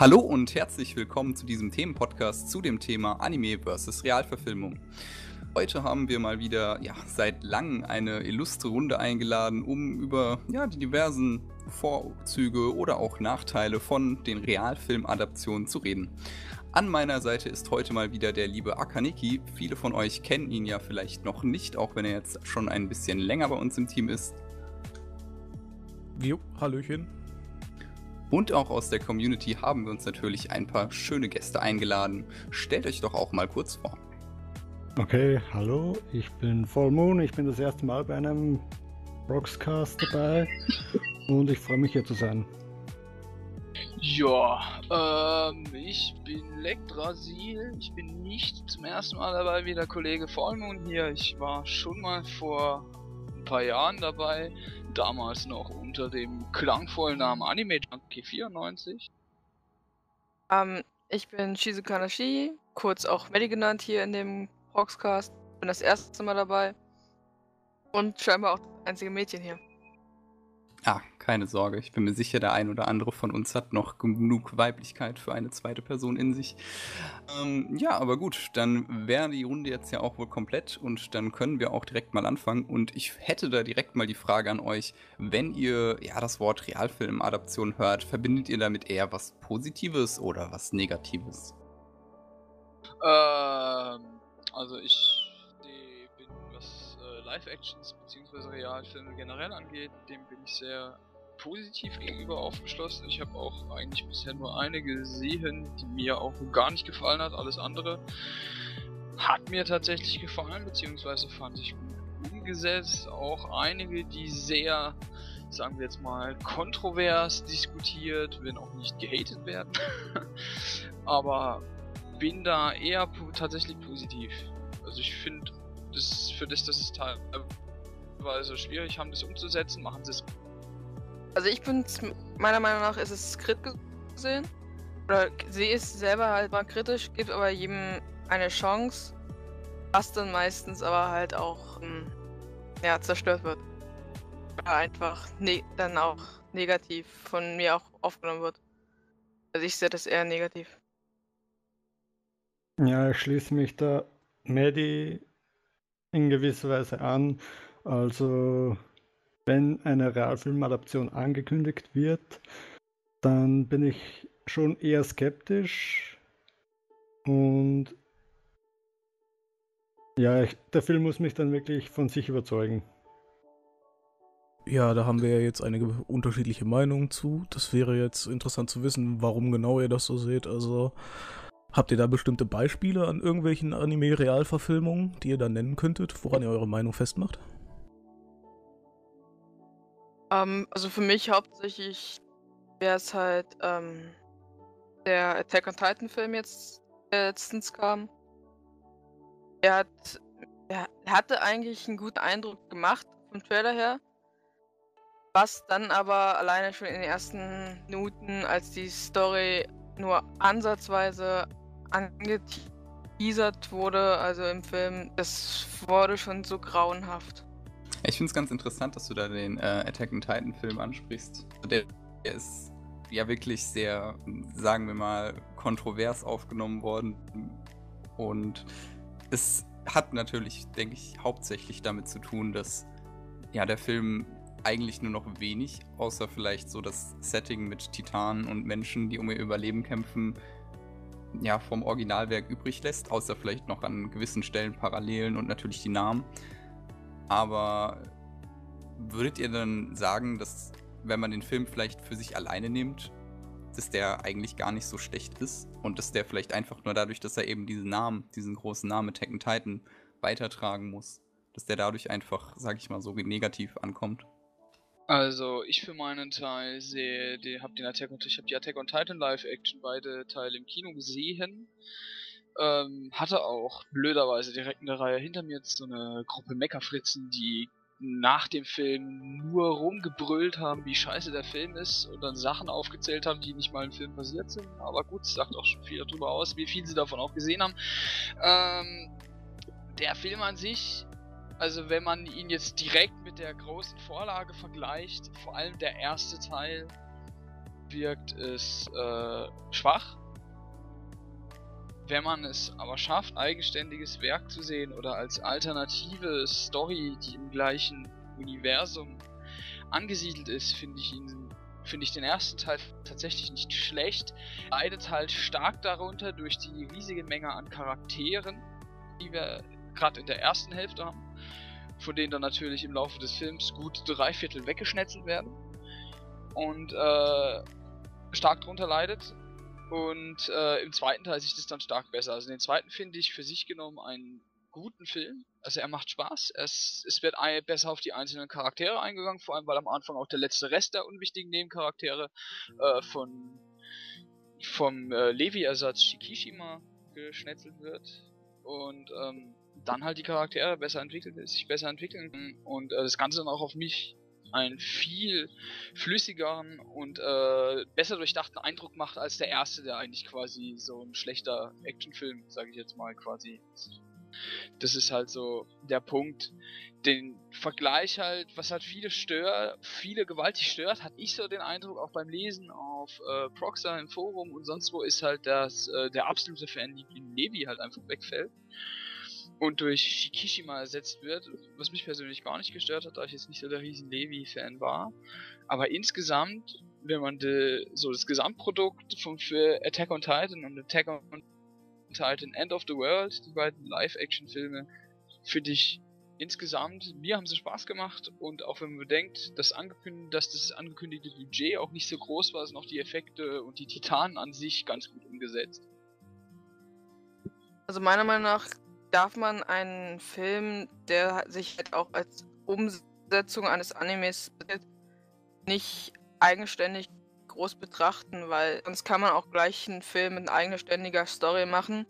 Hallo und herzlich willkommen zu diesem Themenpodcast zu dem Thema Anime vs. Realverfilmung. Heute haben wir mal wieder ja, seit langem eine illustre Runde eingeladen, um über ja, die diversen Vorzüge oder auch Nachteile von den Realfilmadaptionen zu reden. An meiner Seite ist heute mal wieder der liebe Akaniki. Viele von euch kennen ihn ja vielleicht noch nicht, auch wenn er jetzt schon ein bisschen länger bei uns im Team ist. Jo, Hallöchen. Und auch aus der Community haben wir uns natürlich ein paar schöne Gäste eingeladen. Stellt euch doch auch mal kurz vor. Okay, hallo, ich bin Vollmoon. Ich bin das erste Mal bei einem Rockscast dabei und ich freue mich hier zu sein. Ja, ähm, ich bin Lektrasil. Ich bin nicht zum ersten Mal dabei wie der Kollege Vollmond hier. Ich war schon mal vor ein paar Jahren dabei. Damals noch unter dem klangvollen Namen Anime Junkie 94. Ähm, ich bin Shizuka Nashi, kurz auch Melly genannt hier in dem Roxcast. Bin das erste Mal dabei. Und scheinbar auch das einzige Mädchen hier. Ah, keine Sorge. Ich bin mir sicher, der ein oder andere von uns hat noch genug Weiblichkeit für eine zweite Person in sich. Ähm, ja, aber gut, dann wäre die Runde jetzt ja auch wohl komplett und dann können wir auch direkt mal anfangen. Und ich hätte da direkt mal die Frage an euch, wenn ihr ja das Wort Realfilm-Adaption hört, verbindet ihr damit eher was Positives oder was Negatives? Ähm, also ich Live-Actions bzw. Realfilme generell angeht, dem bin ich sehr positiv gegenüber aufgeschlossen. Ich habe auch eigentlich bisher nur eine gesehen, die mir auch gar nicht gefallen hat. Alles andere hat mir tatsächlich gefallen, beziehungsweise fand ich gut umgesetzt. Auch einige, die sehr, sagen wir jetzt mal, kontrovers diskutiert, wenn auch nicht gehatet werden. Aber bin da eher po tatsächlich positiv. Also ich finde, das, für das, dass es teilweise schwierig haben, das umzusetzen, machen sie es also ich bin meiner Meinung nach ist es kritisch gesehen. Oder sehe es selber halt mal kritisch, gibt aber jedem eine Chance, was dann meistens aber halt auch ähm, ja, zerstört wird. Oder einfach ne dann auch negativ von mir auch aufgenommen wird. Also ich sehe das eher negativ. Ja, ich schließe mich da Medi in gewisser Weise an. Also wenn eine Realfilmadaption angekündigt wird, dann bin ich schon eher skeptisch. Und ja, ich, der Film muss mich dann wirklich von sich überzeugen. Ja, da haben wir ja jetzt einige unterschiedliche Meinungen zu. Das wäre jetzt interessant zu wissen, warum genau ihr das so seht. Also habt ihr da bestimmte Beispiele an irgendwelchen Anime-Realverfilmungen, die ihr da nennen könntet, woran ihr eure Meinung festmacht? Ähm, also für mich hauptsächlich wäre es halt ähm, der Attack on Titan Film jetzt, der letztens kam. Er hat, er hatte eigentlich einen guten Eindruck gemacht vom Trailer her. Was dann aber alleine schon in den ersten Minuten, als die Story nur ansatzweise angeteasert wurde, also im Film, das wurde schon so grauenhaft. Ich finde es ganz interessant, dass du da den äh, Attack on Titan Film ansprichst. Der, der, ist ja wirklich sehr, sagen wir mal, kontrovers aufgenommen worden. Und es hat natürlich, denke ich, hauptsächlich damit zu tun, dass ja der Film eigentlich nur noch wenig, außer vielleicht so das Setting mit Titanen und Menschen, die um ihr Überleben kämpfen, ja, vom Originalwerk übrig lässt, außer vielleicht noch an gewissen Stellen Parallelen und natürlich die Namen. Aber würdet ihr dann sagen, dass wenn man den Film vielleicht für sich alleine nimmt, dass der eigentlich gar nicht so schlecht ist und dass der vielleicht einfach nur dadurch, dass er eben diesen Namen, diesen großen Namen Tekken Titan weitertragen muss, dass der dadurch einfach, sag ich mal, so negativ ankommt? Also ich für meinen Teil sehe, die, hab den Attack und ich habe die Attack on Titan Live Action beide Teile im Kino gesehen ähm, hatte auch blöderweise direkt in der Reihe hinter mir jetzt so eine Gruppe Meckerfritzen, die nach dem Film nur rumgebrüllt haben, wie scheiße der Film ist und dann Sachen aufgezählt haben, die nicht mal im Film passiert sind. Aber gut, sagt auch schon viel darüber aus, wie viel sie davon auch gesehen haben. Ähm, der Film an sich, also wenn man ihn jetzt direkt mit der großen Vorlage vergleicht, vor allem der erste Teil, wirkt es äh, schwach. Wenn man es aber schafft, eigenständiges Werk zu sehen oder als alternative Story, die im gleichen Universum angesiedelt ist, finde ich ihn ich den ersten Teil tatsächlich nicht schlecht. Leidet halt stark darunter durch die riesige Menge an Charakteren, die wir gerade in der ersten Hälfte haben, von denen dann natürlich im Laufe des Films gut drei Viertel weggeschnetzelt werden. Und äh, stark darunter leidet. Und äh, im zweiten Teil sieht es dann stark besser. Also den zweiten finde ich für sich genommen einen guten Film. Also er macht Spaß. Es, es wird besser auf die einzelnen Charaktere eingegangen, vor allem weil am Anfang auch der letzte Rest der unwichtigen Nebencharaktere äh, von vom äh, Levi-Ersatz Shikishima geschnetzelt wird. Und ähm, dann halt die Charaktere besser entwickelt, sich besser entwickeln und äh, das Ganze dann auch auf mich einen viel flüssigeren und äh, besser durchdachten Eindruck macht als der erste, der eigentlich quasi so ein schlechter Actionfilm, sage ich jetzt mal, quasi. Das ist halt so der Punkt. Den Vergleich halt, was halt viele stört, viele gewaltig stört, hatte ich so den Eindruck auch beim Lesen auf äh, Proxer im Forum und sonst wo ist halt, dass äh, der absolute Fan Levi halt einfach wegfällt und durch Shikishima ersetzt wird, was mich persönlich gar nicht gestört hat, da ich jetzt nicht so der riesen Levi-Fan war. Aber insgesamt, wenn man de, so das Gesamtprodukt von für Attack on Titan und Attack on Titan End of the World, die beiden Live-Action-Filme, finde ich insgesamt, mir haben sie Spaß gemacht und auch wenn man bedenkt, dass, dass das angekündigte Budget auch nicht so groß war, sind auch die Effekte und die Titanen an sich ganz gut umgesetzt. Also meiner Meinung nach darf man einen Film, der sich halt auch als Umsetzung eines Animes nicht eigenständig groß betrachten, weil sonst kann man auch gleich einen Film mit eigenständiger Story machen.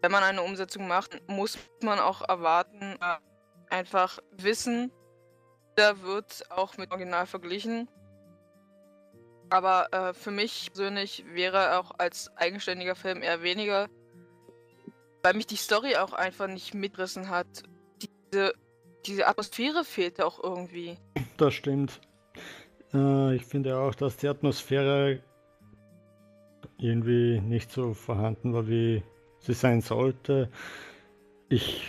Wenn man eine Umsetzung macht, muss man auch erwarten, einfach wissen, da wird auch mit Original verglichen. Aber äh, für mich persönlich wäre auch als eigenständiger Film eher weniger weil mich die Story auch einfach nicht mitgerissen hat. Diese, diese Atmosphäre fehlte auch irgendwie. Das stimmt. Äh, ich finde auch, dass die Atmosphäre irgendwie nicht so vorhanden war, wie sie sein sollte. Ich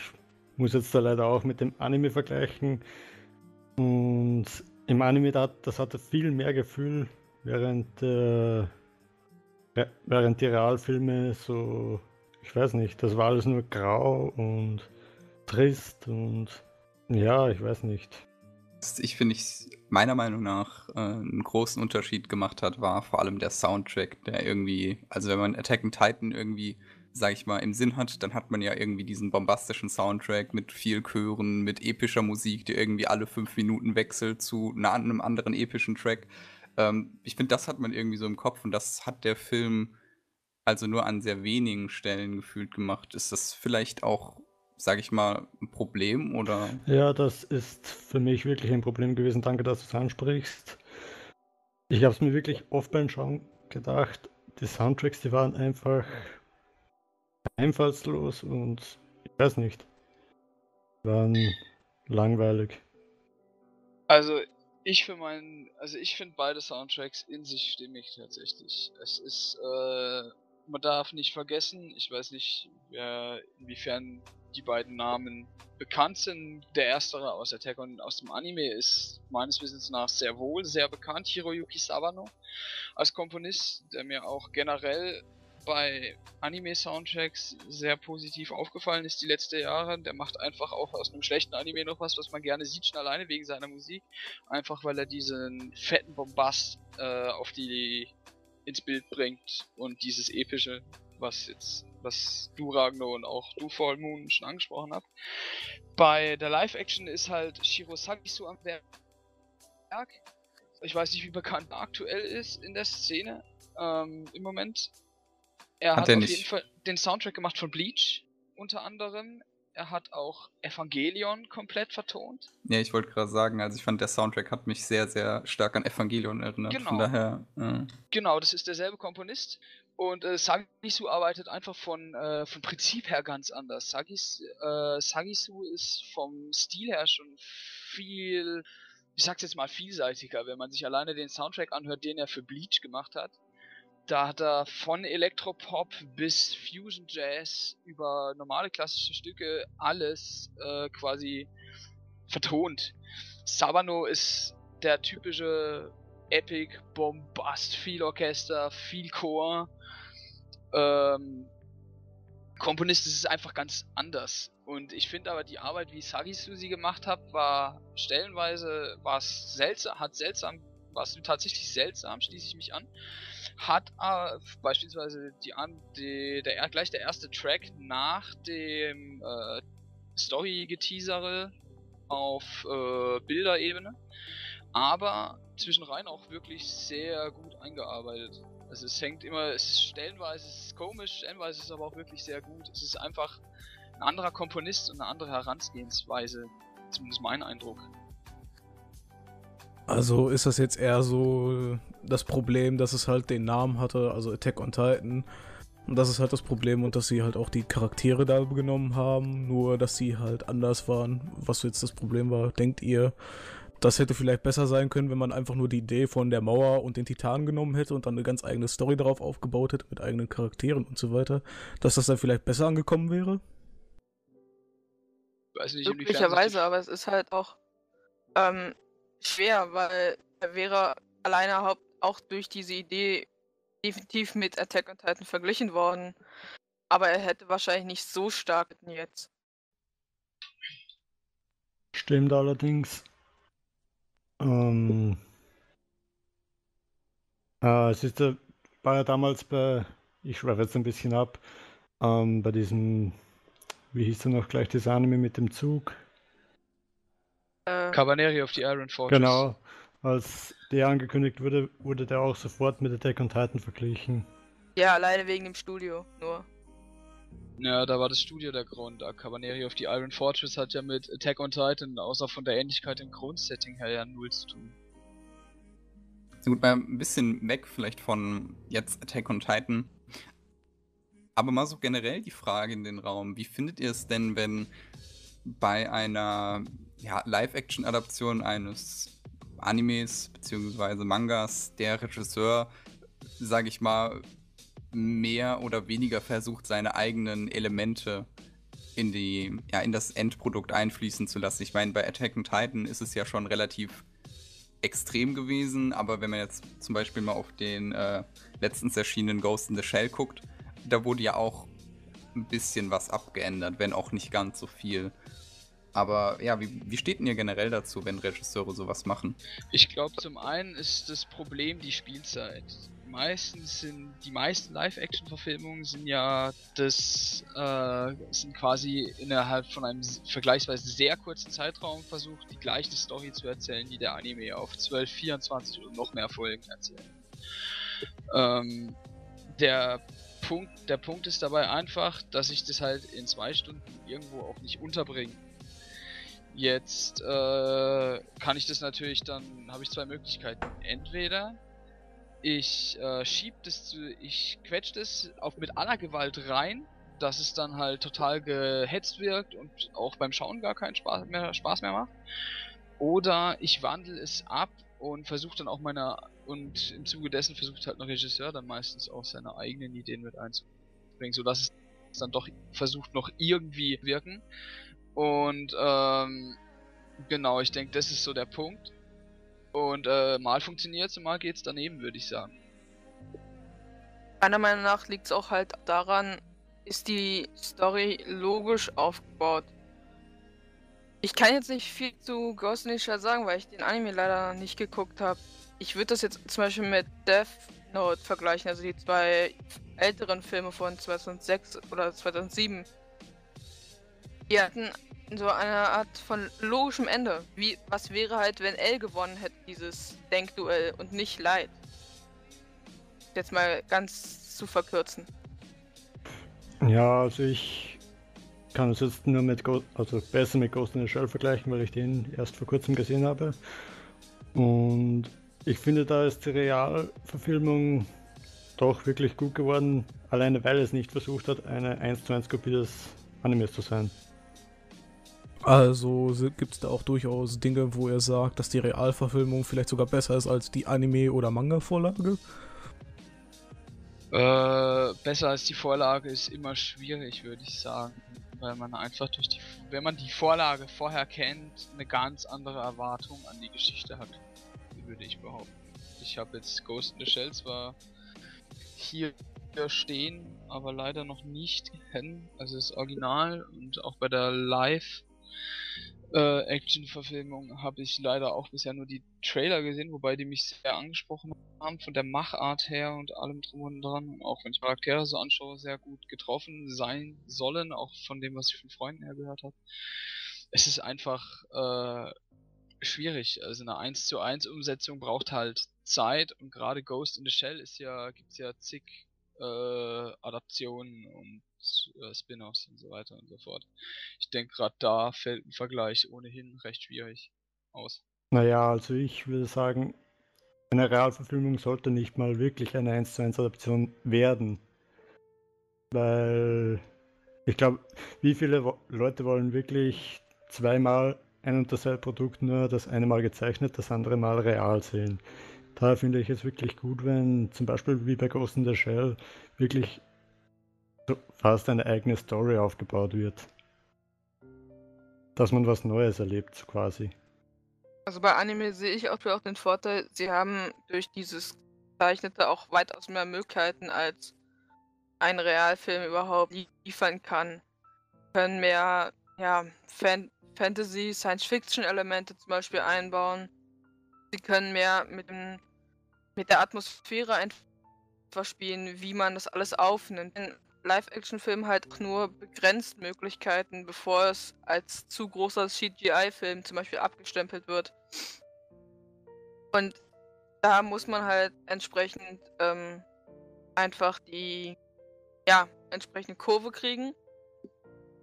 muss jetzt da leider auch mit dem Anime vergleichen. Und im Anime, das hatte viel mehr Gefühl, während, äh, während die Realfilme so ich weiß nicht, das war alles nur grau und trist und ja, ich weiß nicht. Ich finde, ich meiner Meinung nach äh, einen großen Unterschied gemacht hat, war vor allem der Soundtrack, der irgendwie, also wenn man Attack on Titan irgendwie, sag ich mal, im Sinn hat, dann hat man ja irgendwie diesen bombastischen Soundtrack mit viel Chören, mit epischer Musik, die irgendwie alle fünf Minuten wechselt zu einem anderen epischen Track. Ähm, ich finde, das hat man irgendwie so im Kopf und das hat der Film also nur an sehr wenigen Stellen gefühlt gemacht. Ist das vielleicht auch, sage ich mal, ein Problem oder? Ja, das ist für mich wirklich ein Problem gewesen. Danke, dass du es ansprichst. Ich habe es mir wirklich oft beim Schauen gedacht. Die Soundtracks, die waren einfach einfallslos und ich weiß nicht, waren langweilig. Also ich für meinen, also ich finde beide Soundtracks in sich stimmig tatsächlich. Es ist äh, man darf nicht vergessen, ich weiß nicht, wer, inwiefern die beiden Namen bekannt sind. Der erstere aus Attack on aus dem Anime ist meines Wissens nach sehr wohl sehr bekannt, Hiroyuki Sawano als Komponist, der mir auch generell bei Anime-Soundtracks sehr positiv aufgefallen ist die letzten Jahre. Der macht einfach auch aus einem schlechten Anime noch was, was man gerne sieht, schon alleine wegen seiner Musik. Einfach weil er diesen fetten Bombast äh, auf die ins Bild bringt und dieses epische, was jetzt, was du Ragnar und auch du Fall Moon schon angesprochen habt. Bei der Live-Action ist halt Shiro Sagisu am Werk. Ich weiß nicht, wie bekannt er aktuell ist in der Szene ähm, im Moment. Er hat, hat er auf nicht. jeden Fall den Soundtrack gemacht von Bleach unter anderem. Er hat auch Evangelion komplett vertont. Ja, ich wollte gerade sagen, also ich fand, der Soundtrack hat mich sehr, sehr stark an Evangelion erinnert. Genau. Von daher. Ja. Genau, das ist derselbe Komponist. Und äh, Sagisu arbeitet einfach von, äh, vom Prinzip her ganz anders. Sagis, äh, Sagisu ist vom Stil her schon viel ich sag's jetzt mal, vielseitiger, wenn man sich alleine den Soundtrack anhört, den er für Bleach gemacht hat. Da hat er von Elektropop bis Fusion Jazz über normale klassische Stücke alles äh, quasi vertont. Sabano ist der typische Epic Bombast, viel Orchester, viel Chor. Ähm, Komponist ist es einfach ganz anders. Und ich finde aber die Arbeit, wie Sagisu sie gemacht hat, war stellenweise war es seltsam, hat seltsam, war es tatsächlich seltsam, schließe ich mich an. Hat äh, beispielsweise die, die, der gleich der erste Track nach dem äh, Story-Geteasere auf äh, Bilderebene, aber zwischenrein auch wirklich sehr gut eingearbeitet. Also es hängt immer, es ist stellenweise es ist komisch, stellenweise ist es aber auch wirklich sehr gut. Es ist einfach ein anderer Komponist und eine andere Herangehensweise, zumindest mein Eindruck. Also ist das jetzt eher so das Problem, dass es halt den Namen hatte, also Attack on Titan. Und das ist halt das Problem und dass sie halt auch die Charaktere da genommen haben, nur dass sie halt anders waren. Was jetzt das Problem war, denkt ihr, das hätte vielleicht besser sein können, wenn man einfach nur die Idee von der Mauer und den Titanen genommen hätte und dann eine ganz eigene Story darauf aufgebaut hätte mit eigenen Charakteren und so weiter, dass das dann vielleicht besser angekommen wäre? weiß nicht, Möglicherweise, aber es ist halt auch ähm, schwer, weil er wäre alleine auch durch diese Idee definitiv mit Attack on Titan verglichen worden. Aber er hätte wahrscheinlich nicht so stark jetzt. Stimmt allerdings. Ähm, äh, es ist, äh, war ja damals bei, ich schreibe jetzt ein bisschen ab, ähm, bei diesem wie hieß denn noch gleich das Anime mit dem Zug? Äh, Cabaneri of the Iron Fortress. Genau. Als der angekündigt wurde, wurde der auch sofort mit Attack on Titan verglichen. Ja, alleine wegen dem Studio, nur. Ja, da war das Studio der Grund. Cabaneri of the Iron Fortress hat ja mit Attack on Titan, außer von der Ähnlichkeit im Grundsetting her, ja null zu tun. Gut, mal ein bisschen weg vielleicht von jetzt Attack on Titan. Aber mal so generell die Frage in den Raum, wie findet ihr es denn, wenn bei einer ja, Live-Action-Adaption eines Animes bzw. Mangas der Regisseur, sage ich mal, mehr oder weniger versucht, seine eigenen Elemente in die, ja, in das Endprodukt einfließen zu lassen. Ich meine, bei Attack on Titan ist es ja schon relativ extrem gewesen, aber wenn man jetzt zum Beispiel mal auf den äh, letztens erschienenen Ghost in the Shell guckt, da wurde ja auch ein bisschen was abgeändert, wenn auch nicht ganz so viel. Aber ja, wie, wie steht denn ihr generell dazu, wenn Regisseure sowas machen? Ich glaube, zum einen ist das Problem die Spielzeit. Meistens sind die meisten Live-Action-Verfilmungen sind ja das äh, sind quasi innerhalb von einem vergleichsweise sehr kurzen Zeitraum versucht, die gleiche Story zu erzählen, die der Anime auf 12, 24 oder noch mehr Folgen erzählt. Ähm, der Punkt, der Punkt ist dabei einfach, dass ich das halt in zwei Stunden irgendwo auch nicht unterbringe. Jetzt äh, kann ich das natürlich dann, habe ich zwei Möglichkeiten. Entweder ich äh, schieb das zu, ich quetsch das auf mit aller Gewalt rein, dass es dann halt total gehetzt wirkt und auch beim Schauen gar keinen Spaß mehr, Spaß mehr macht. Oder ich wandle es ab und versucht dann auch meine und im Zuge dessen versucht halt ein Regisseur dann meistens auch seine eigenen Ideen mit einzubringen, sodass es dann doch versucht noch irgendwie wirken. Und ähm, genau, ich denke, das ist so der Punkt. Und äh, mal funktioniert es mal geht's daneben, würde ich sagen. Meiner Meinung nach liegt es auch halt daran, ist die Story logisch aufgebaut. Ich kann jetzt nicht viel zu Ghost Shell sagen, weil ich den Anime leider nicht geguckt habe. Ich würde das jetzt zum Beispiel mit Death Note vergleichen, also die zwei älteren Filme von 2006 oder 2007. Die hatten so eine Art von logischem Ende. Wie, was wäre halt, wenn L gewonnen hätte, dieses Denkduell und nicht Light? Jetzt mal ganz zu verkürzen. Ja, also ich kann es jetzt nur mit Ghost, also besser mit Ghost in the Shell vergleichen, weil ich den erst vor kurzem gesehen habe. Und ich finde, da ist die Realverfilmung doch wirklich gut geworden, alleine weil es nicht versucht hat, eine 1 zu 1 Kopie des Animes zu sein. Also gibt es da auch durchaus Dinge, wo er sagt, dass die Realverfilmung vielleicht sogar besser ist als die Anime- oder Manga-Vorlage? Äh, besser als die Vorlage ist immer schwierig, würde ich sagen. Weil man einfach durch die, wenn man die Vorlage vorher kennt, eine ganz andere Erwartung an die Geschichte hat, würde ich behaupten. Ich habe jetzt Ghost in the Shell zwar hier stehen, aber leider noch nicht kennen. Also das Original und auch bei der Live äh, Action-Verfilmung habe ich leider auch bisher nur die Trailer gesehen, wobei die mich sehr angesprochen haben, von der Machart her und allem drum und dran. Und auch wenn ich Charaktere so anschaue, sehr gut getroffen sein sollen, auch von dem, was ich von Freunden her gehört habe. Es ist einfach äh, schwierig. Also eine 1 zu 1 Umsetzung braucht halt Zeit und gerade Ghost in the Shell ist ja, gibt's ja zig äh, Adaptionen und äh, Spin-offs und so weiter und so fort. Ich denke, gerade da fällt ein Vergleich ohnehin recht schwierig aus. Naja, also ich würde sagen, eine Realverfilmung sollte nicht mal wirklich eine 1 zu 1 Adaption werden. Weil ich glaube, wie viele Leute wollen wirklich zweimal ein und dasselbe Produkt nur das eine Mal gezeichnet, das andere Mal real sehen? Daher finde ich es wirklich gut, wenn zum Beispiel wie bei Ghost in the Shell wirklich fast eine eigene Story aufgebaut wird. Dass man was Neues erlebt, quasi. Also bei Anime sehe ich auch, auch den Vorteil, sie haben durch dieses Zeichnete auch weitaus mehr Möglichkeiten, als ein Realfilm überhaupt liefern kann. Können mehr ja, Fan Fantasy, Science-Fiction-Elemente zum Beispiel einbauen. Sie können mehr mit, dem, mit der Atmosphäre einfach spielen, wie man das alles aufnimmt. In Live-Action-Film halt nur begrenzt Möglichkeiten, bevor es als zu großer CGI-Film zum Beispiel abgestempelt wird. Und da muss man halt entsprechend ähm, einfach die ja, entsprechende Kurve kriegen.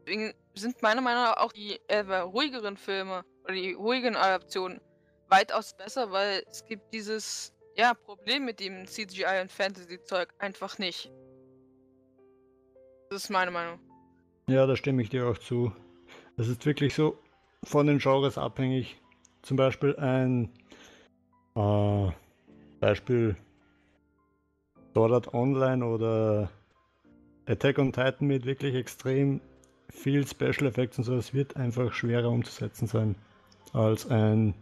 Deswegen sind meiner Meinung nach auch die äh, ruhigeren Filme oder die ruhigen Adaptionen weitaus besser, weil es gibt dieses ja, Problem mit dem CGI und Fantasy-Zeug einfach nicht. Das ist meine Meinung. Ja, da stimme ich dir auch zu. Es ist wirklich so von den Genres abhängig. Zum Beispiel ein äh, Beispiel Sword Art Online oder Attack on Titan mit wirklich extrem viel Special Effects und so. Es wird einfach schwerer umzusetzen sein als ein,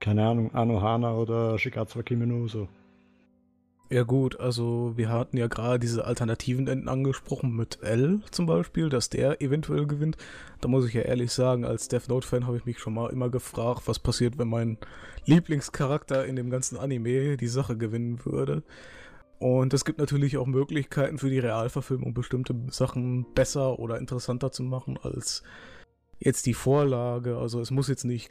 keine Ahnung, Anohana oder Shigatsu Kimi no so. Ja gut, also wir hatten ja gerade diese alternativen Enden angesprochen mit L zum Beispiel, dass der eventuell gewinnt. Da muss ich ja ehrlich sagen, als Death Note-Fan habe ich mich schon mal immer gefragt, was passiert, wenn mein Lieblingscharakter in dem ganzen Anime die Sache gewinnen würde. Und es gibt natürlich auch Möglichkeiten für die Realverfilmung, bestimmte Sachen besser oder interessanter zu machen als jetzt die Vorlage. Also es muss jetzt nicht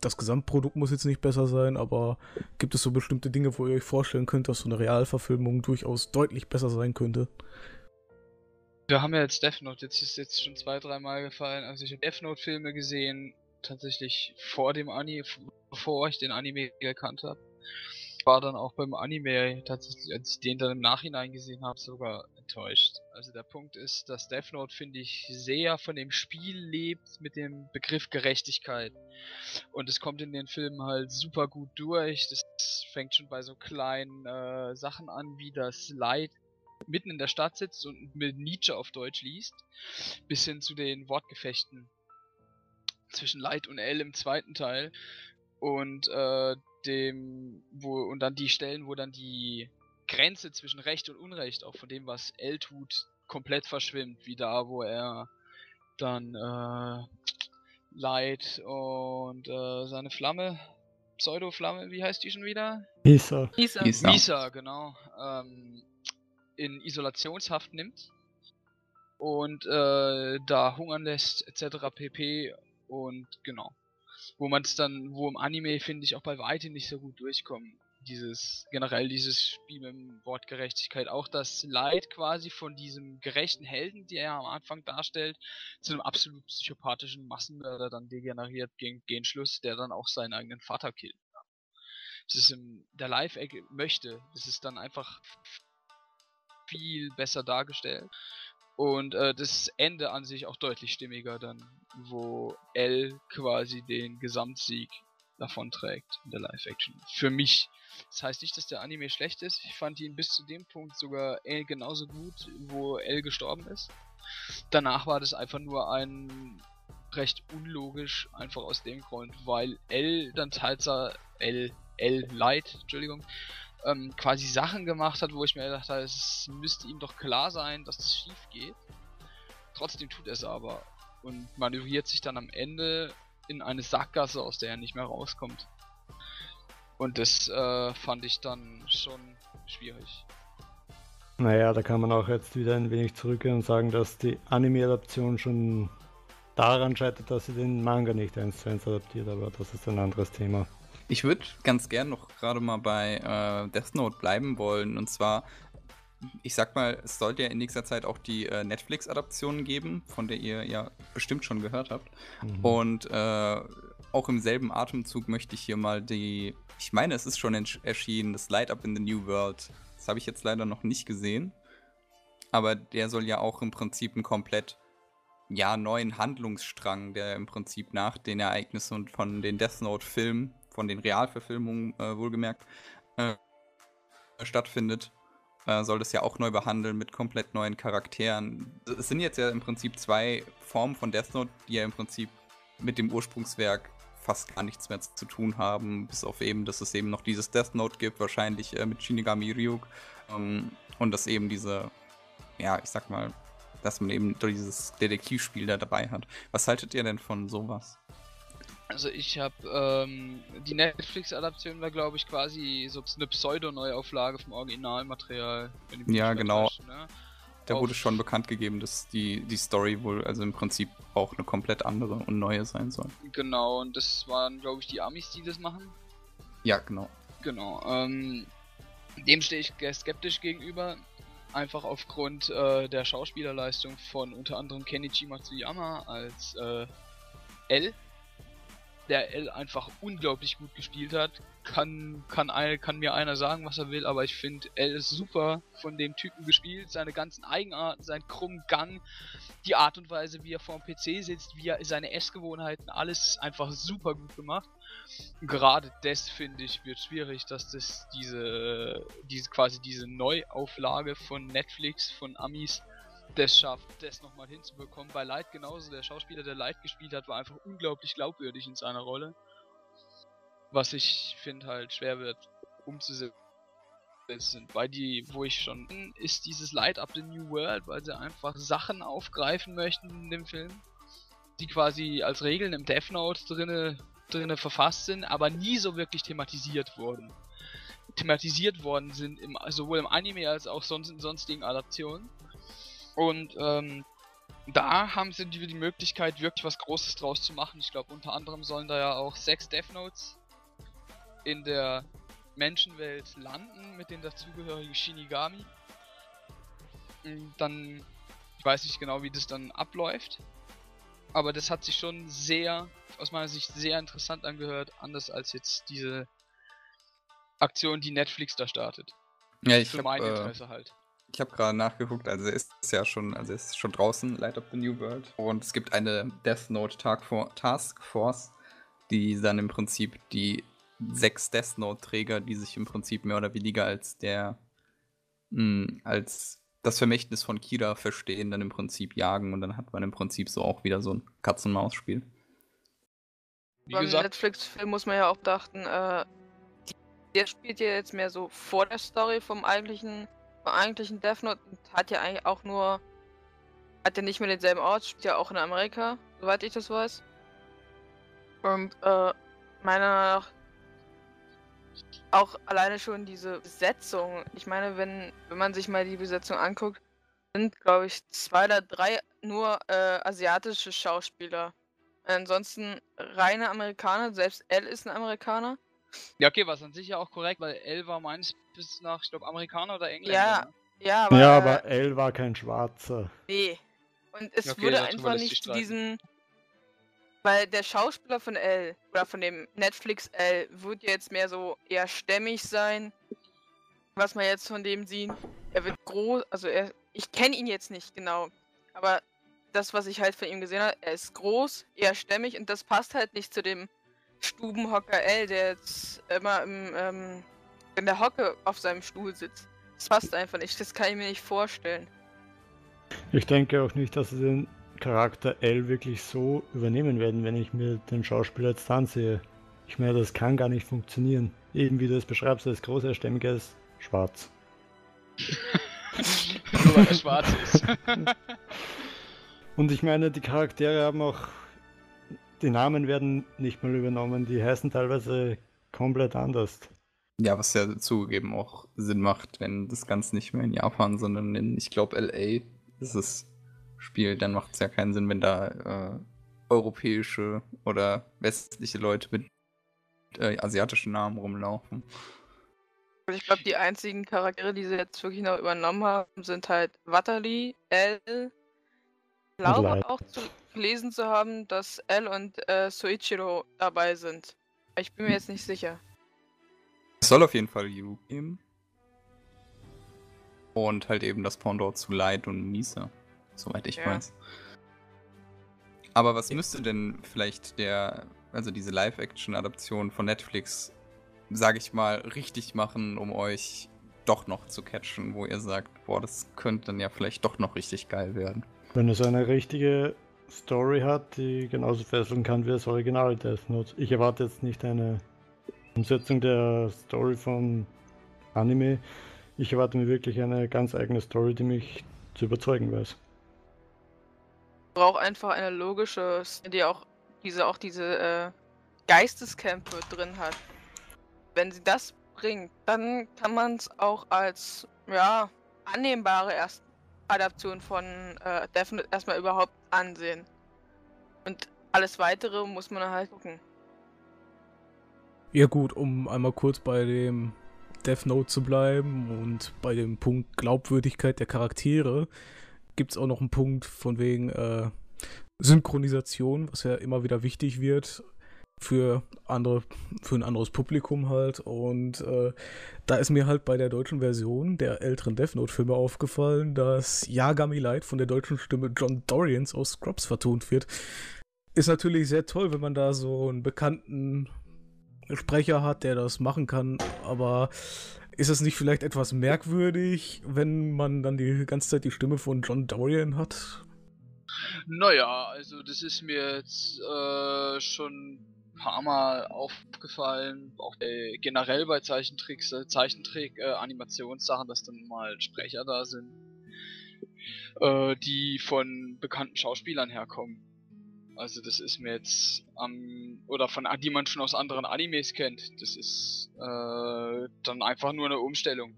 das Gesamtprodukt muss jetzt nicht besser sein, aber gibt es so bestimmte Dinge, wo ihr euch vorstellen könnt, dass so eine Realverfilmung durchaus deutlich besser sein könnte? Wir haben ja jetzt Death Note, jetzt ist jetzt schon zwei, dreimal gefallen. Also ich habe Death Note Filme gesehen, tatsächlich vor dem Anime, bevor ich den Anime gekannt habe war dann auch beim Anime tatsächlich, als ich den dann im Nachhinein gesehen habe, sogar enttäuscht. Also der Punkt ist, dass Death Note, finde ich, sehr von dem Spiel lebt mit dem Begriff Gerechtigkeit. Und es kommt in den Filmen halt super gut durch. Das fängt schon bei so kleinen äh, Sachen an, wie das Light mitten in der Stadt sitzt und mit Nietzsche auf Deutsch liest, bis hin zu den Wortgefechten zwischen Light und L im zweiten Teil. Und äh, dem, wo, und dann die Stellen, wo dann die Grenze zwischen Recht und Unrecht, auch von dem, was L tut, komplett verschwimmt, wie da, wo er dann äh, Light und äh, seine Flamme, Pseudo-Flamme, wie heißt die schon wieder? Misa. Misa. Misa. Misa, genau, ähm, in Isolationshaft nimmt und äh, da hungern lässt, etc. pp. Und genau wo man es dann, wo im Anime finde ich auch bei weitem nicht so gut durchkommen. Dieses, generell dieses Spiel mit dem Wort Gerechtigkeit, auch das Leid quasi von diesem gerechten Helden, die er am Anfang darstellt, zu einem absolut psychopathischen Massenmörder dann degeneriert gegen, gegen Schluss, der dann auch seinen eigenen Vater killt. Das ist im, der Live-Egg möchte, das ist dann einfach viel besser dargestellt. Und äh, das Ende an sich auch deutlich stimmiger dann, wo L quasi den Gesamtsieg davon trägt in der Live-Action. Für mich. Das heißt nicht, dass der Anime schlecht ist. Ich fand ihn bis zu dem Punkt sogar genauso gut, wo L gestorben ist. Danach war das einfach nur ein recht unlogisch, einfach aus dem Grund, weil L dann teils L, L Light, Entschuldigung, ähm, quasi Sachen gemacht hat, wo ich mir gedacht habe, es müsste ihm doch klar sein, dass das schief geht. Trotzdem tut er es aber und manövriert sich dann am Ende in eine Sackgasse, aus der er nicht mehr rauskommt. Und das äh, fand ich dann schon schwierig. Naja, da kann man auch jetzt wieder ein wenig zurückgehen und sagen, dass die Anime-Adaption schon daran scheitert, dass sie den Manga nicht eins zu eins adaptiert, aber das ist ein anderes Thema. Ich würde ganz gern noch gerade mal bei äh, Death Note bleiben wollen. Und zwar, ich sag mal, es sollte ja in nächster Zeit auch die äh, Netflix-Adaption geben, von der ihr ja bestimmt schon gehört habt. Mhm. Und äh, auch im selben Atemzug möchte ich hier mal die, ich meine, es ist schon erschienen, das Light Up in the New World. Das habe ich jetzt leider noch nicht gesehen. Aber der soll ja auch im Prinzip ein komplett ja, neuen Handlungsstrang, der im Prinzip nach den Ereignissen von den Death Note-Filmen von den Realverfilmungen äh, wohlgemerkt, äh, stattfindet, äh, soll das ja auch neu behandeln mit komplett neuen Charakteren. Es sind jetzt ja im Prinzip zwei Formen von Death Note, die ja im Prinzip mit dem Ursprungswerk fast gar nichts mehr zu tun haben, bis auf eben, dass es eben noch dieses Death Note gibt, wahrscheinlich äh, mit Shinigami Ryuk. Ähm, und dass eben diese, ja, ich sag mal, dass man eben dieses Detektivspiel da dabei hat. Was haltet ihr denn von sowas? Also ich habe ähm, die Netflix-Adaption war glaube ich quasi so eine Pseudo-Neuauflage vom Originalmaterial. Ja, genau. Ne? Da Auf wurde schon bekannt gegeben, dass die, die Story wohl also im Prinzip auch eine komplett andere und neue sein soll. Genau, und das waren glaube ich die Amis, die das machen. Ja, genau. Genau. Ähm, dem stehe ich skeptisch gegenüber. Einfach aufgrund äh, der Schauspielerleistung von unter anderem Kenichi Matsuyama als äh, L der L einfach unglaublich gut gespielt hat. Kann, kann, kann mir einer sagen, was er will, aber ich finde, L ist super von dem Typen gespielt. Seine ganzen Eigenarten, sein krummen Gang, die Art und Weise, wie er vor dem PC sitzt, wie er seine Essgewohnheiten, alles ist einfach super gut gemacht. Gerade das finde ich wird schwierig, dass das diese, diese quasi diese Neuauflage von Netflix, von Amis, das schafft, das nochmal hinzubekommen. Bei Light genauso, der Schauspieler, der Light gespielt hat, war einfach unglaublich glaubwürdig in seiner Rolle. Was ich finde halt schwer wird umzusetzen. Weil die, wo ich schon bin, ist dieses Light Up the New World, weil sie einfach Sachen aufgreifen möchten in dem Film, die quasi als Regeln im Death Note drinne, drinne verfasst sind, aber nie so wirklich thematisiert wurden. Thematisiert worden sind im, sowohl im Anime als auch sonst in sonstigen Adaptionen. Und ähm, da haben sie die, die Möglichkeit, wirklich was Großes draus zu machen. Ich glaube, unter anderem sollen da ja auch sechs Death Notes in der Menschenwelt landen mit den dazugehörigen Shinigami. Und dann, ich weiß nicht genau, wie das dann abläuft. Aber das hat sich schon sehr, aus meiner Sicht, sehr interessant angehört. Anders als jetzt diese Aktion, die Netflix da startet. Ja, ich Für hab, mein äh, Interesse äh, halt. Ich habe gerade nachgeguckt, also ist es ja schon, also ist schon draußen, Light of the New World. Und es gibt eine Death Note Task Force, die dann im Prinzip die sechs Death Note-Träger, die sich im Prinzip mehr oder weniger als der, mh, hm, als das Vermächtnis von Kira verstehen, dann im Prinzip jagen und dann hat man im Prinzip so auch wieder so ein Katz-und-Maus-Spiel. Beim Netflix-Film muss man ja auch dachten, äh, der spielt ja jetzt mehr so vor der Story vom eigentlichen eigentlich ein Death Note hat ja eigentlich auch nur. Hat ja nicht mehr denselben Ort, spielt ja auch in Amerika, soweit ich das weiß. Und äh, meiner Meinung nach auch alleine schon diese Besetzung. Ich meine, wenn, wenn man sich mal die Besetzung anguckt, sind, glaube ich, zwei oder drei nur äh, asiatische Schauspieler. Ansonsten reine Amerikaner, selbst L ist ein Amerikaner. Ja, okay, was an sich ja auch korrekt, weil L war meines bis nach, ich glaube, Amerikaner oder Engländer. Ja, ne? ja, aber. Ja, aber L war kein Schwarzer. Nee. Und es okay, wurde einfach nicht zu diesem. Weil der Schauspieler von L, oder von dem Netflix L, wird jetzt mehr so eher stämmig sein. Was man jetzt von dem sieht. Er wird groß, also er. Ich kenne ihn jetzt nicht genau. aber das, was ich halt von ihm gesehen habe, er ist groß, eher stämmig und das passt halt nicht zu dem Stubenhocker L, der jetzt immer im, ähm, in der Hocke auf seinem Stuhl sitzt. Das passt einfach nicht, das kann ich mir nicht vorstellen. Ich denke auch nicht, dass sie den Charakter L wirklich so übernehmen werden, wenn ich mir den Schauspieler jetzt ansehe. Ich meine, das kann gar nicht funktionieren. Eben wie du es beschreibst, er ist groß, er ist stämmig, er ist schwarz. Nur weil er schwarz ist. Und ich meine, die Charaktere haben auch. Die Namen werden nicht mal übernommen, die heißen teilweise komplett anders. Ja, was ja zugegeben auch Sinn macht, wenn das Ganze nicht mehr in Japan, sondern in, ich glaube, LA ist es spielt, dann macht es ja keinen Sinn, wenn da äh, europäische oder westliche Leute mit äh, asiatischen Namen rumlaufen. Ich glaube, die einzigen Charaktere, die sie jetzt wirklich noch übernommen haben, sind halt Watterly, L. Ich glaube auch zu gelesen zu haben, dass L und äh, Soichiro dabei sind. Ich bin mir jetzt nicht sicher. Es soll auf jeden Fall Yu geben. Und halt eben das Pendant zu Light und Misa, soweit ich Ja. weiß. Aber was müsste denn vielleicht der, also diese Live-Action-Adaption von Netflix, sage ich mal, richtig machen, um euch doch noch zu catchen, wo ihr sagt, boah, das könnte dann ja vielleicht doch noch richtig geil werden. Wenn es eine richtige Story hat, die genauso fesseln kann wie das Original Death Note. Ich erwarte jetzt nicht eine Umsetzung der Story von Anime. Ich erwarte mir wirklich eine ganz eigene Story, die mich zu überzeugen weiß. braucht einfach eine logische, die auch diese auch diese äh, Geisteskämpfe drin hat. Wenn sie das bringt, dann kann man es auch als ja annehmbare erst Adaption von äh, Death Note erstmal überhaupt ansehen. Und alles weitere muss man halt gucken. Ja gut, um einmal kurz bei dem Death Note zu bleiben und bei dem Punkt Glaubwürdigkeit der Charaktere gibt es auch noch einen Punkt von wegen äh, Synchronisation, was ja immer wieder wichtig wird für andere, für ein anderes Publikum halt. Und äh, da ist mir halt bei der deutschen Version der älteren Death Note-Filme aufgefallen, dass Yagami Light von der deutschen Stimme John Dorians aus Scrubs vertont wird. Ist natürlich sehr toll, wenn man da so einen bekannten Sprecher hat, der das machen kann, aber ist es nicht vielleicht etwas merkwürdig, wenn man dann die ganze Zeit die Stimme von John Dorian hat? Naja, also das ist mir jetzt äh, schon ein paar Mal aufgefallen, auch äh, generell bei Zeichentricks, äh, Zeichentrick, äh, Animationssachen, dass dann mal Sprecher da sind, äh, die von bekannten Schauspielern herkommen. Also das ist mir jetzt am oder von die man schon aus anderen Animes kennt. Das ist äh, dann einfach nur eine Umstellung.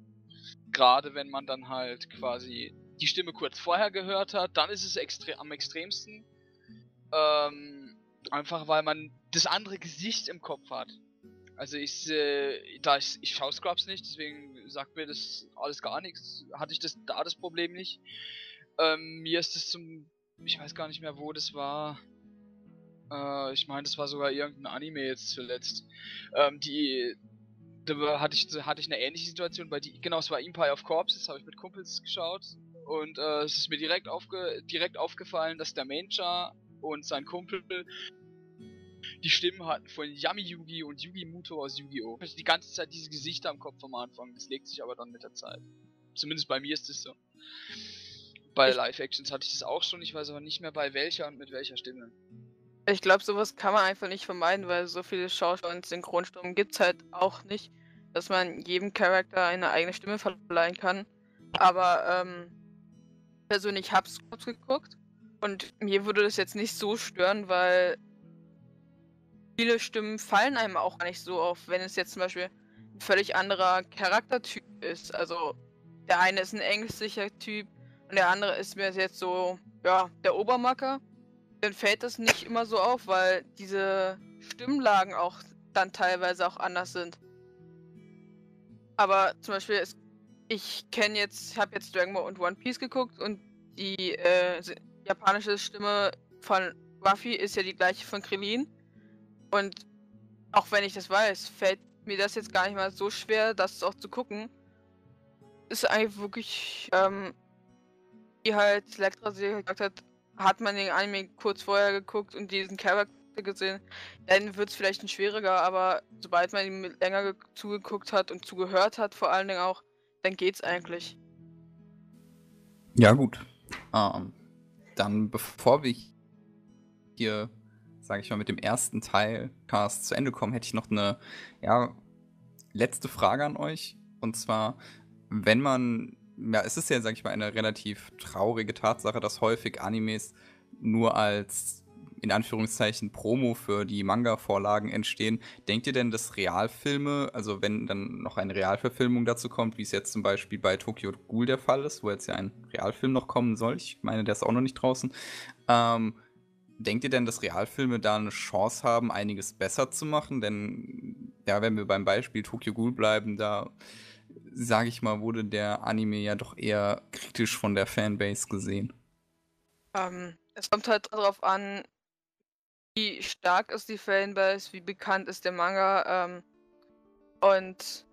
Gerade wenn man dann halt quasi die Stimme kurz vorher gehört hat, dann ist es extre am extremsten. Ähm, einfach weil man das andere Gesicht im Kopf hat. Also ich, äh, da ich, ich schaue Scrubs nicht, deswegen sagt mir das alles gar nichts. Hatte ich das da das Problem nicht. Ähm, mir ist es zum, ich weiß gar nicht mehr, wo das war. Äh, ich meine, das war sogar irgendein Anime jetzt zuletzt. Ähm, die, da hatte ich, hatte ich eine ähnliche Situation bei die, genau, es war Empire of Corpses, habe ich mit Kumpels geschaut und äh, es ist mir direkt, aufge, direkt aufgefallen, dass der Mencha und sein Kumpel die Stimmen hatten von Yami Yugi und Yugi Muto aus Yu-Gi-Oh! Ich hatte die ganze Zeit diese Gesichter am Kopf am Anfang, das legt sich aber dann mit der Zeit. Zumindest bei mir ist es so. Bei Live-Actions hatte ich das auch schon, ich weiß aber nicht mehr bei welcher und mit welcher Stimme. Ich glaube, sowas kann man einfach nicht vermeiden, weil so viele Schauspieler und Synchronstimmen gibt es halt auch nicht, dass man jedem Charakter eine eigene Stimme verleihen kann. Aber ähm, persönlich habe Scrubs geguckt und mir würde das jetzt nicht so stören, weil viele Stimmen fallen einem auch gar nicht so auf, wenn es jetzt zum Beispiel ein völlig anderer Charaktertyp ist. Also der eine ist ein ängstlicher Typ und der andere ist mir jetzt so, ja, der Obermacker dann fällt das nicht immer so auf, weil diese Stimmlagen auch dann teilweise auch anders sind. Aber zum Beispiel, es, ich kenne jetzt, habe jetzt Dragon Ball und One Piece geguckt und die äh, japanische Stimme von Ruffy ist ja die gleiche von Krillin. Und auch wenn ich das weiß, fällt mir das jetzt gar nicht mal so schwer, das auch zu gucken. Ist eigentlich wirklich ähm, wie halt Elektra sie gesagt hat, hat man den Anime kurz vorher geguckt und diesen Charakter gesehen, dann wird es vielleicht ein schwieriger, aber sobald man ihm länger zugeguckt hat und zugehört hat, vor allen Dingen auch, dann geht's eigentlich. Ja, gut. Ähm, dann, bevor wir hier, sage ich mal, mit dem ersten Teil Cast zu Ende kommen, hätte ich noch eine, ja, letzte Frage an euch. Und zwar, wenn man, ja, es ist ja, sage ich mal, eine relativ traurige Tatsache, dass häufig Animes nur als in Anführungszeichen Promo für die Manga-Vorlagen entstehen. Denkt ihr denn, dass Realfilme, also wenn dann noch eine Realverfilmung dazu kommt, wie es jetzt zum Beispiel bei Tokyo Ghoul der Fall ist, wo jetzt ja ein Realfilm noch kommen soll, ich meine, der ist auch noch nicht draußen, ähm, denkt ihr denn, dass Realfilme da eine Chance haben, einiges besser zu machen? Denn, ja, wenn wir beim Beispiel Tokyo Ghoul bleiben, da, sage ich mal, wurde der Anime ja doch eher kritisch von der Fanbase gesehen. Ähm, es kommt halt darauf an, wie stark ist die Fanbase, wie bekannt ist der Manga. Ähm, und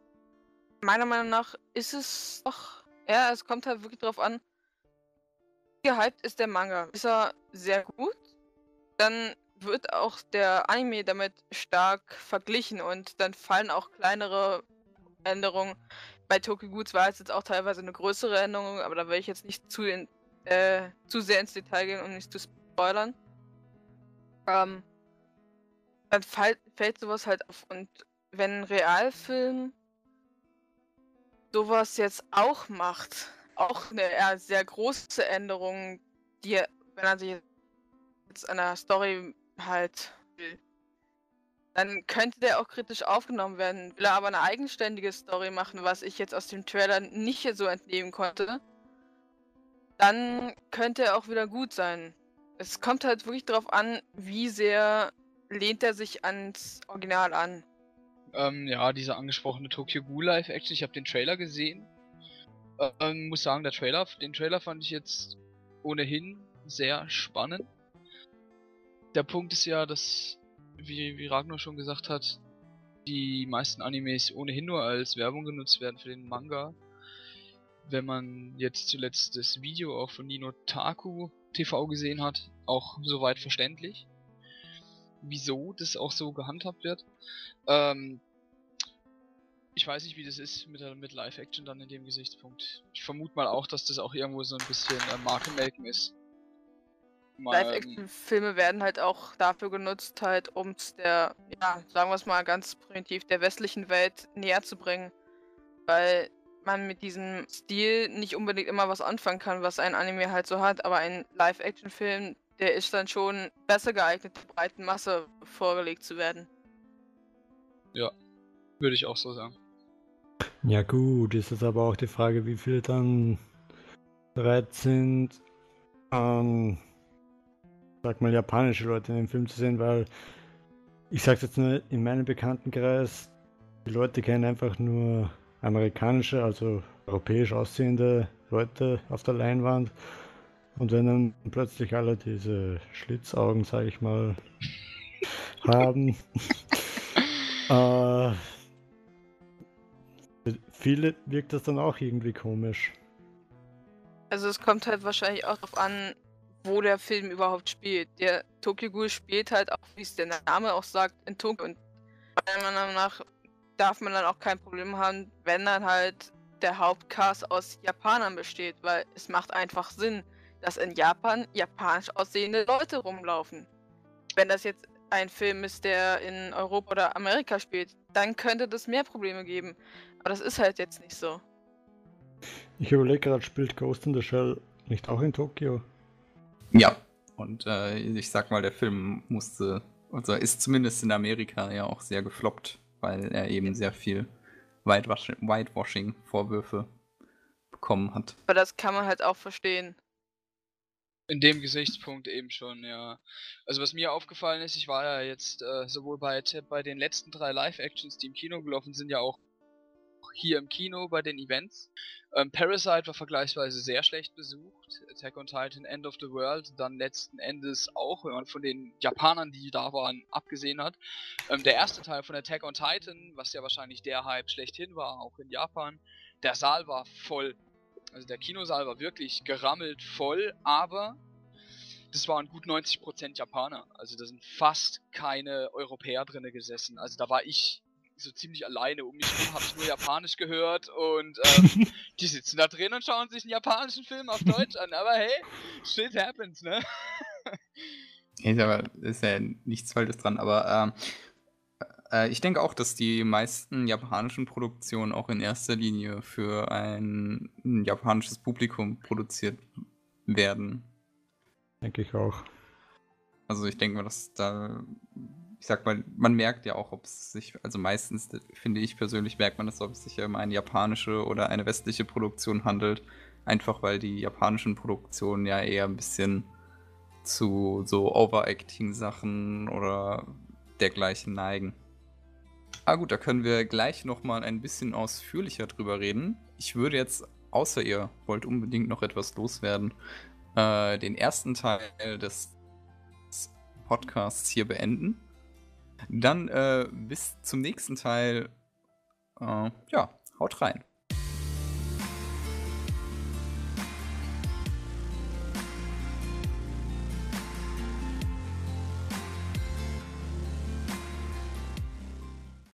meiner Meinung nach ist es doch, ja, es kommt halt wirklich darauf an, wie gehypt ist der Manga. Ist er sehr gut, dann wird auch der Anime damit stark verglichen und dann fallen auch kleinere Änderungen. Bei Tokyo Goods war es jetzt auch teilweise eine größere Änderung, aber da will ich jetzt nicht zu, in, äh, zu sehr ins Detail gehen, um nicht zu spoilern ähm, dann fall, fällt sowas halt auf. Und wenn ein Realfilm sowas jetzt auch macht, auch eine eher sehr große Änderung, die, wenn er sich jetzt an der Story halt will, dann könnte der auch kritisch aufgenommen werden. Will er aber eine eigenständige Story machen, was ich jetzt aus dem Trailer nicht so entnehmen konnte, dann könnte er auch wieder gut sein. Es kommt halt wirklich darauf an, wie sehr lehnt er sich ans Original an. Ähm, ja, diese angesprochene Tokyo Ghoul Live Action, ich habe den Trailer gesehen. Ähm, muss sagen, der Trailer, den Trailer fand ich jetzt ohnehin sehr spannend. Der Punkt ist ja, dass, wie, wie Ragnar schon gesagt hat, die meisten Animes ohnehin nur als Werbung genutzt werden für den Manga. Wenn man jetzt zuletzt das Video auch von Nino Taku TV gesehen hat, auch soweit verständlich. Wieso das auch so gehandhabt wird. Ähm, ich weiß nicht, wie das ist mit, mit Live-Action dann in dem Gesichtspunkt. Ich vermute mal auch, dass das auch irgendwo so ein bisschen äh, Markenmelken ist. Live-Action-Filme werden halt auch dafür genutzt, halt, um es der, ja, sagen wir es mal ganz primitiv, der westlichen Welt näher zu bringen. Weil man mit diesem Stil nicht unbedingt immer was anfangen kann, was ein Anime halt so hat, aber ein Live-Action-Film, der ist dann schon besser geeignet, der breiten Masse vorgelegt zu werden. Ja, würde ich auch so sagen. Ja gut, ist es aber auch die Frage, wie viele dann bereit sind, ähm, sag mal, japanische Leute in den Film zu sehen, weil ich sag's jetzt nur in meinem Bekanntenkreis, die Leute kennen einfach nur amerikanische, also europäisch aussehende Leute auf der Leinwand. Und wenn dann plötzlich alle diese Schlitzaugen, sage ich mal, haben, äh, viele wirkt das dann auch irgendwie komisch. Also es kommt halt wahrscheinlich auch darauf an, wo der Film überhaupt spielt. Der Tokyo Ghoul spielt halt auch, wie es der Name auch sagt, in Tokio. Und meiner Meinung nach darf man dann auch kein Problem haben, wenn dann halt der Hauptcast aus Japanern besteht, weil es macht einfach Sinn, dass in Japan japanisch aussehende Leute rumlaufen. Wenn das jetzt ein Film ist, der in Europa oder Amerika spielt, dann könnte das mehr Probleme geben. Aber das ist halt jetzt nicht so. Ich überlege gerade, spielt Ghost in the Shell nicht auch in Tokio? Ja, und äh, ich sag mal, der Film musste, also ist zumindest in Amerika ja auch sehr gefloppt weil er eben sehr viel Whitewashing-Vorwürfe bekommen hat. Aber das kann man halt auch verstehen. In dem Gesichtspunkt eben schon, ja. Also was mir aufgefallen ist, ich war ja jetzt äh, sowohl bei, bei den letzten drei Live-Actions, die im Kino gelaufen sind, ja auch hier im Kino bei den Events. Ähm, Parasite war vergleichsweise sehr schlecht besucht. Attack on Titan, End of the World, dann letzten Endes auch, wenn man von den Japanern, die da waren, abgesehen hat. Ähm, der erste Teil von Attack on Titan, was ja wahrscheinlich der Hype schlechthin war, auch in Japan, der Saal war voll. Also der Kinosaal war wirklich gerammelt voll, aber das waren gut 90% Japaner. Also da sind fast keine Europäer drinne gesessen. Also da war ich so ziemlich alleine. Um mich herum habe ich nur Japanisch gehört und ähm, die sitzen da drin und schauen sich einen japanischen Film auf Deutsch an. Aber hey, shit happens, ne? Ist, aber, ist ja nichts Falsches dran, aber ähm, äh, ich denke auch, dass die meisten japanischen Produktionen auch in erster Linie für ein, ein japanisches Publikum produziert werden. Denke ich auch. Also ich denke mal, dass da, ich sag mal, man merkt ja auch, ob es sich, also meistens finde ich persönlich, merkt man das, ob es sich um eine japanische oder eine westliche Produktion handelt. Einfach weil die japanischen Produktionen ja eher ein bisschen zu so Overacting-Sachen oder dergleichen neigen. Ah gut, da können wir gleich nochmal ein bisschen ausführlicher drüber reden. Ich würde jetzt, außer ihr wollt unbedingt noch etwas loswerden, äh, den ersten Teil des Podcasts hier beenden. Dann äh, bis zum nächsten Teil. Äh, ja, haut rein.